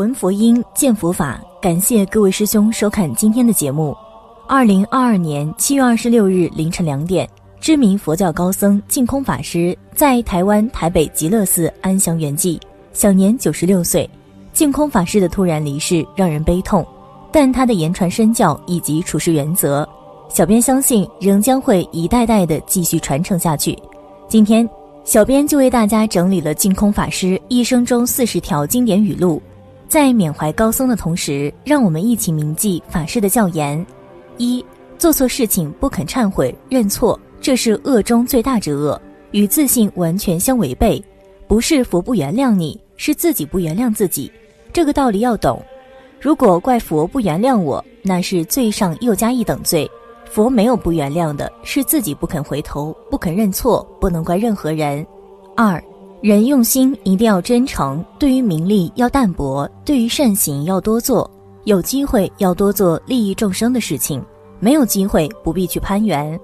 闻佛音，见佛法。感谢各位师兄收看今天的节目。二零二二年七月二十六日凌晨两点，知名佛教高僧净空法师在台湾台北极乐寺安详圆寂，享年九十六岁。净空法师的突然离世让人悲痛，但他的言传身教以及处事原则，小编相信仍将会一代代的继续传承下去。今天，小编就为大家整理了净空法师一生中四十条经典语录，在缅怀高僧的同时，让我们一起铭记法师的教言。一做错事情不肯忏悔认错，这是恶中最大之恶，与自信完全相违背。不是佛不原谅你，是自己不原谅自己。这个道理要懂。如果怪佛不原谅我，那是罪上又加一等罪。佛没有不原谅的，是自己不肯回头，不肯认错，不能怪任何人。二人用心一定要真诚，对于名利要淡泊，对于善行要多做。有机会要多做利益众生的事情，没有机会不必去攀缘，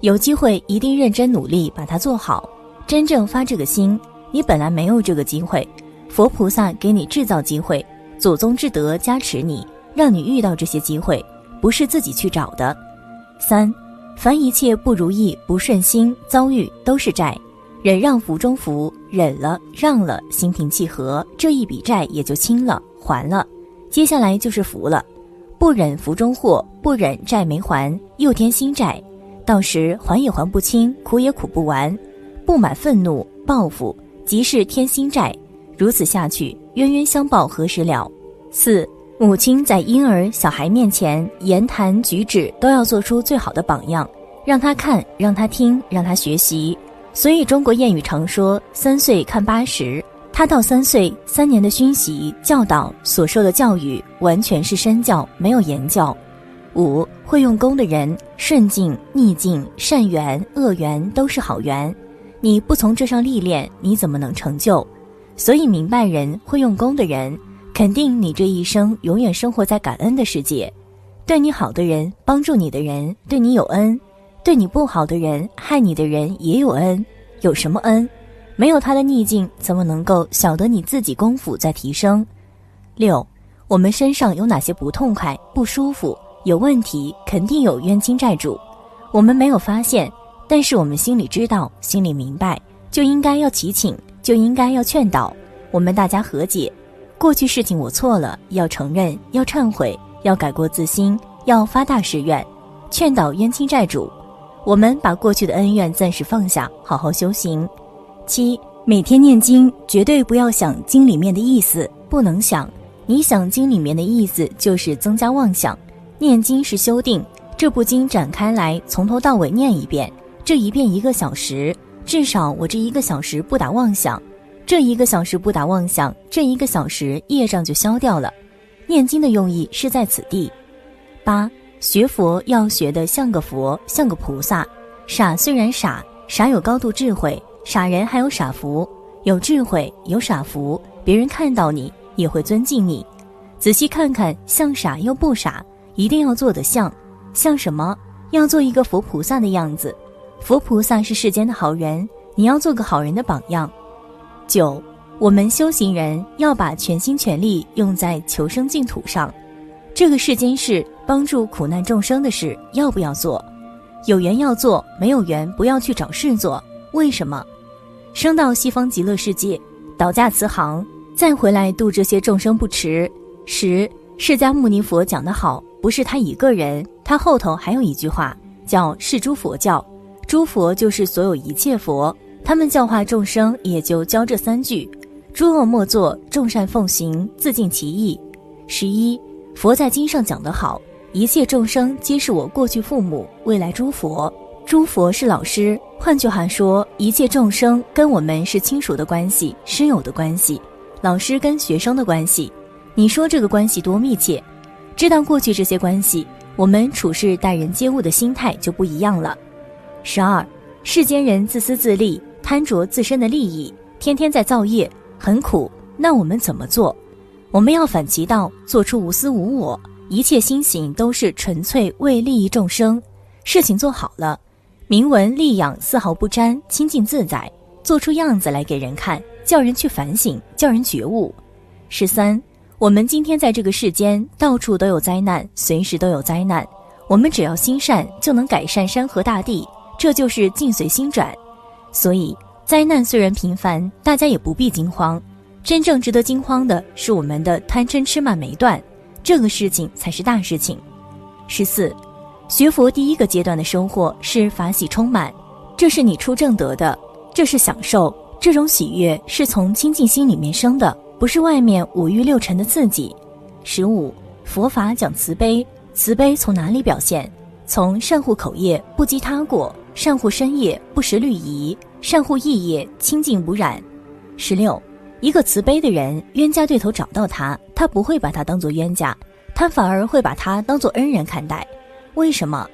有机会一定认真努力把它做好。真正发这个心，你本来没有这个机会，佛菩萨给你制造机会，祖宗之德加持你，让你遇到这些机会，不是自己去找的。三，凡一切不如意、不顺心遭遇都是债，忍让福中福，忍了让了，心平气和，这一笔债也就清了，还了。接下来就是福了，不忍福中祸，不忍债没还，又添新债，到时还也还不清，苦也苦不完，不满愤怒报复，即是添新债，如此下去，冤冤相报何时了？四母亲在婴儿、小孩面前言谈举止都要做出最好的榜样，让他看，让他听，让他学习。所以中国谚语常说：“三岁看八十。”他到三岁，三年的熏习教导所受的教育完全是身教，没有言教。五会用功的人，顺境、逆境、善缘、恶缘都是好缘。你不从这上历练，你怎么能成就？所以明白人会用功的人，肯定你这一生永远生活在感恩的世界。对你好的人，帮助你的人，对你有恩；对你不好的人，害你的人也有恩。有什么恩？没有他的逆境，怎么能够晓得你自己功夫在提升？六，我们身上有哪些不痛快、不舒服、有问题，肯定有冤亲债主。我们没有发现，但是我们心里知道，心里明白，就应该要祈请，就应该要劝导，我们大家和解。过去事情我错了，要承认，要忏悔，要改过自新，要发大誓愿，劝导冤亲债主。我们把过去的恩怨暂时放下，好好修行。七，每天念经，绝对不要想经里面的意思，不能想。你想经里面的意思，就是增加妄想。念经是修定，这部经展开来，从头到尾念一遍，这一遍一个小时，至少我这一个小时不打妄想，这一个小时不打妄想，这一个小时业障就消掉了。念经的用意是在此地。八，学佛要学的像个佛，像个菩萨。傻虽然傻，傻有高度智慧。傻人还有傻福，有智慧有傻福，别人看到你也会尊敬你。仔细看看，像傻又不傻，一定要做得像，像什么？要做一个佛菩萨的样子。佛菩萨是世间的好人，你要做个好人的榜样。九，我们修行人要把全心全力用在求生净土上。这个世间事，帮助苦难众生的事，要不要做？有缘要做，没有缘不要去找事做。为什么？升到西方极乐世界，倒驾慈航，再回来度这些众生不迟。十，释迦牟尼佛讲得好，不是他一个人，他后头还有一句话，叫是诸佛教。诸佛就是所有一切佛，他们教化众生也就教这三句：诸恶莫作，众善奉行，自尽其意。十一，佛在经上讲得好，一切众生皆是我过去父母，未来诸佛。诸佛是老师，换句话说，一切众生跟我们是亲属的关系、师友的关系，老师跟学生的关系。你说这个关系多密切？知道过去这些关系，我们处事待人接物的心态就不一样了。十二，世间人自私自利，贪着自身的利益，天天在造业，很苦。那我们怎么做？我们要反其道，做出无私无我，一切心行都是纯粹为利益众生，事情做好了。明文利养丝毫不沾，清净自在，做出样子来给人看，叫人去反省，叫人觉悟。十三，我们今天在这个世间，到处都有灾难，随时都有灾难。我们只要心善，就能改善山河大地，这就是境随心转。所以，灾难虽然频繁，大家也不必惊慌。真正值得惊慌的是我们的贪嗔痴慢没断，这个事情才是大事情。十四，学佛第一个阶段的收获是法喜充满，这是你出正得的，这是享受。这种喜悦是从清净心里面生的。不是外面五欲六尘的刺激。十五，佛法讲慈悲，慈悲从哪里表现？从善护口业，不积他过；善护身业，不食律仪；善护意业，清净无染。十六，一个慈悲的人，冤家对头找到他，他不会把他当做冤家，他反而会把他当做恩人看待。为什么？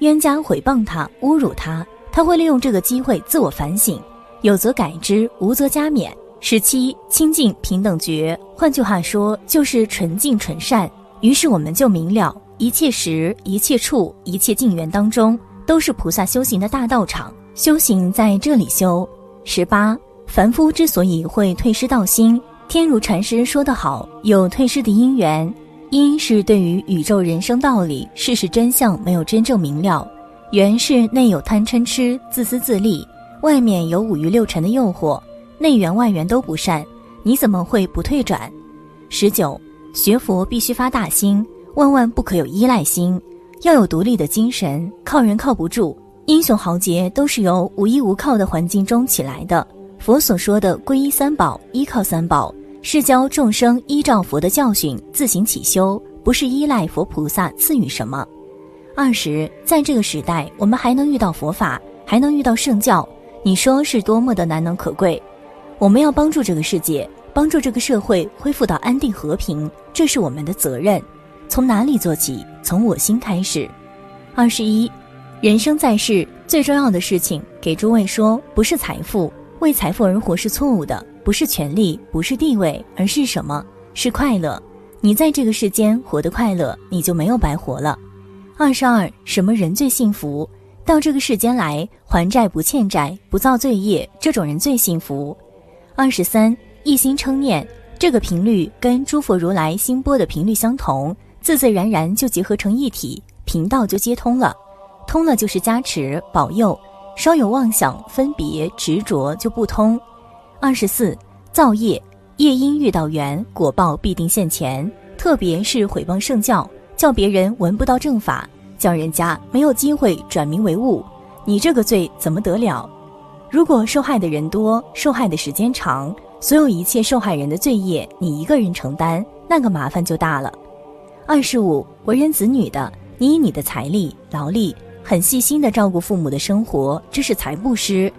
冤家毁谤他、侮辱他，他会利用这个机会自我反省，有则改之，无则加勉。十七清净平等觉，换句话说就是纯净纯善。于是我们就明了，一切时、一切处、一切境缘当中，都是菩萨修行的大道场。修行在这里修。十八凡夫之所以会退失道心，天如禅师说得好，有退失的因缘。因是对于宇宙人生道理、事实真相没有真正明了；缘是内有贪嗔痴、自私自利，外面有五欲六尘的诱惑。内缘外缘都不善，你怎么会不退转？十九，学佛必须发大心，万万不可有依赖心，要有独立的精神。靠人靠不住，英雄豪杰都是由无依无靠的环境中起来的。佛所说的皈依三宝、依靠三宝，是教众生依照佛的教训自行起修，不是依赖佛菩萨赐予什么。二十，在这个时代，我们还能遇到佛法，还能遇到圣教，你说是多么的难能可贵？我们要帮助这个世界，帮助这个社会恢复到安定和平，这是我们的责任。从哪里做起？从我心开始。二十一，人生在世最重要的事情，给诸位说，不是财富，为财富而活是错误的；不是权力，不是地位，而是什么？是快乐。你在这个世间活得快乐，你就没有白活了。二十二，什么人最幸福？到这个世间来还债不欠债，不造罪业，这种人最幸福。二十三，一心称念，这个频率跟诸佛如来心波的频率相同，自自然然就结合成一体，频道就接通了，通了就是加持保佑，稍有妄想分别执着就不通。二十四，造业，业因遇到缘，果报必定现前，特别是毁谤圣教，叫别人闻不到正法，叫人家没有机会转名为悟，你这个罪怎么得了？如果受害的人多，受害的时间长，所有一切受害人的罪业你一个人承担，那个麻烦就大了。二十五，为人子女的，你以你的财力、劳力，很细心的照顾父母的生活，这是财布施；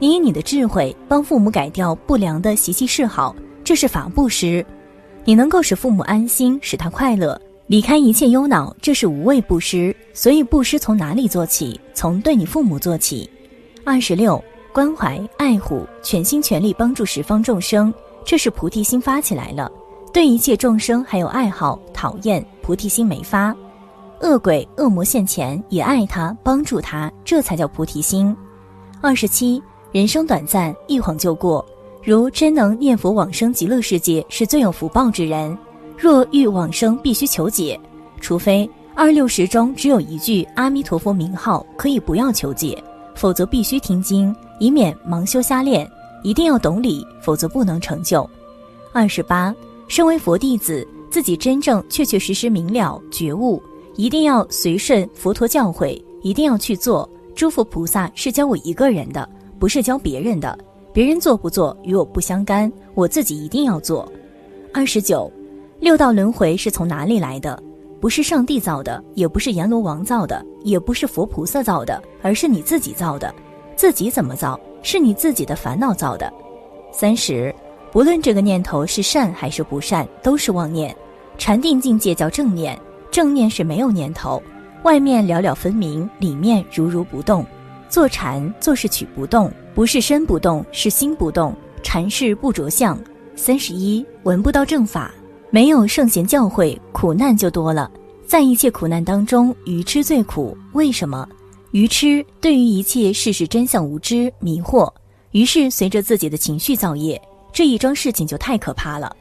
你以你的智慧帮父母改掉不良的习气嗜好，这是法布施；你能够使父母安心，使他快乐，离开一切忧恼，这是无畏布施。所以布施从哪里做起？从对你父母做起。二十六。关怀爱护，全心全力帮助十方众生，这是菩提心发起来了。对一切众生还有爱好讨厌，菩提心没发。恶鬼恶魔现前也爱他，帮助他，这才叫菩提心。二十七，人生短暂，一晃就过。如真能念佛往生极乐世界，是最有福报之人。若欲往生，必须求解，除非二六十中只有一句阿弥陀佛名号，可以不要求解，否则必须听经。以免盲修瞎练，一定要懂理，否则不能成就。二十八，身为佛弟子，自己真正确确实实明了觉悟，一定要随顺佛陀教诲，一定要去做。诸佛菩萨是教我一个人的，不是教别人的。别人做不做与我不相干，我自己一定要做。二十九，六道轮回是从哪里来的？不是上帝造的，也不是阎罗王造的，也不是佛菩萨造的，而是你自己造的。自己怎么造，是你自己的烦恼造的。三十，不论这个念头是善还是不善，都是妄念。禅定境界叫正念，正念是没有念头，外面了了分明，里面如如不动。坐禅做是取不动，不是身不动，是心不动。禅是不着相。三十一，闻不到正法，没有圣贤教诲，苦难就多了。在一切苦难当中，愚痴最苦。为什么？愚痴对于一切事实真相无知迷惑，于是随着自己的情绪造业，这一桩事情就太可怕了。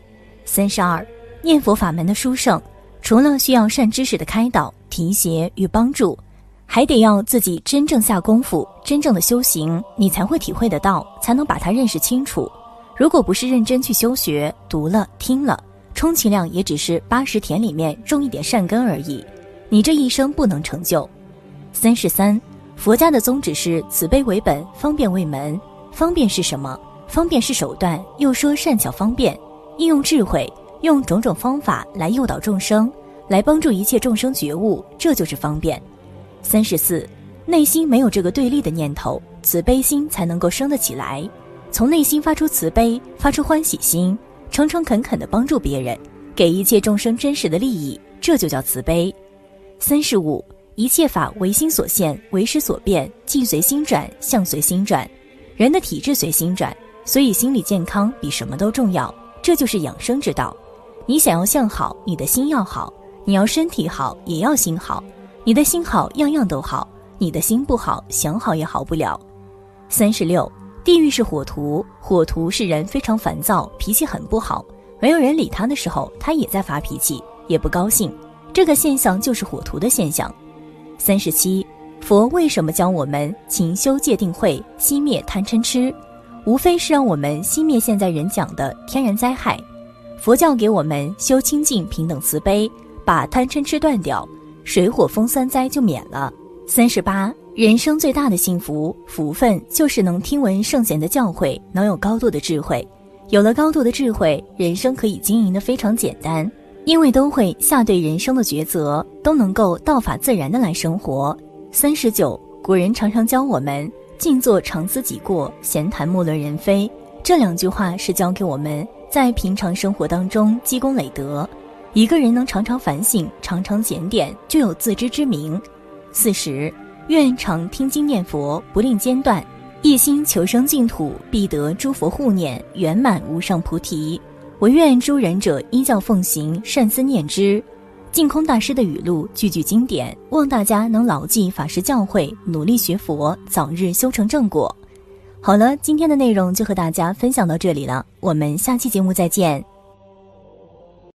三十二，念佛法门的殊胜，除了需要善知识的开导、提携与帮助，还得要自己真正下功夫、真正的修行，你才会体会得到，才能把它认识清楚。如果不是认真去修学，读了听了，充其量也只是八十田里面种一点善根而已，你这一生不能成就。三十三，佛家的宗旨是慈悲为本，方便为门。方便是什么？方便是手段，又说善巧方便，应用智慧。用种种方法来诱导众生，来帮助一切众生觉悟，这就是方便。三十四，内心没有这个对立的念头，慈悲心才能够生得起来。从内心发出慈悲，发出欢喜心，诚诚恳恳地帮助别人，给一切众生真实的利益，这就叫慈悲。三十五，一切法唯心所现，为识所变，境随心转，相随心转，人的体质随心转，所以心理健康比什么都重要，这就是养生之道。你想要相好，你的心要好；你要身体好，也要心好。你的心好，样样都好；你的心不好，想好也好不了。三十六，地狱是火图，火图是人非常烦躁，脾气很不好。没有人理他的时候，他也在发脾气，也不高兴。这个现象就是火图的现象。三十七，佛为什么教我们勤修戒定慧，熄灭贪嗔痴？无非是让我们熄灭现在人讲的天然灾害。佛教给我们修清净、平等、慈悲，把贪嗔痴断掉，水火风三灾就免了。三十八，人生最大的幸福福分，就是能听闻圣贤的教诲，能有高度的智慧。有了高度的智慧，人生可以经营的非常简单，因为都会下对人生的抉择，都能够道法自然的来生活。三十九，古人常常教我们静坐常思己过，闲谈莫论人非。这两句话是教给我们。在平常生活当中积功累德，一个人能常常反省、常常检点，就有自知之明。四十，愿常听经念佛，不令间断，一心求生净土，必得诸佛护念，圆满无上菩提。唯愿诸人者依教奉行，善思念之。净空大师的语录句句经典，望大家能牢记法师教诲，努力学佛，早日修成正果。好了，今天的内容就和大家分享到这里了，我们下期节目再见。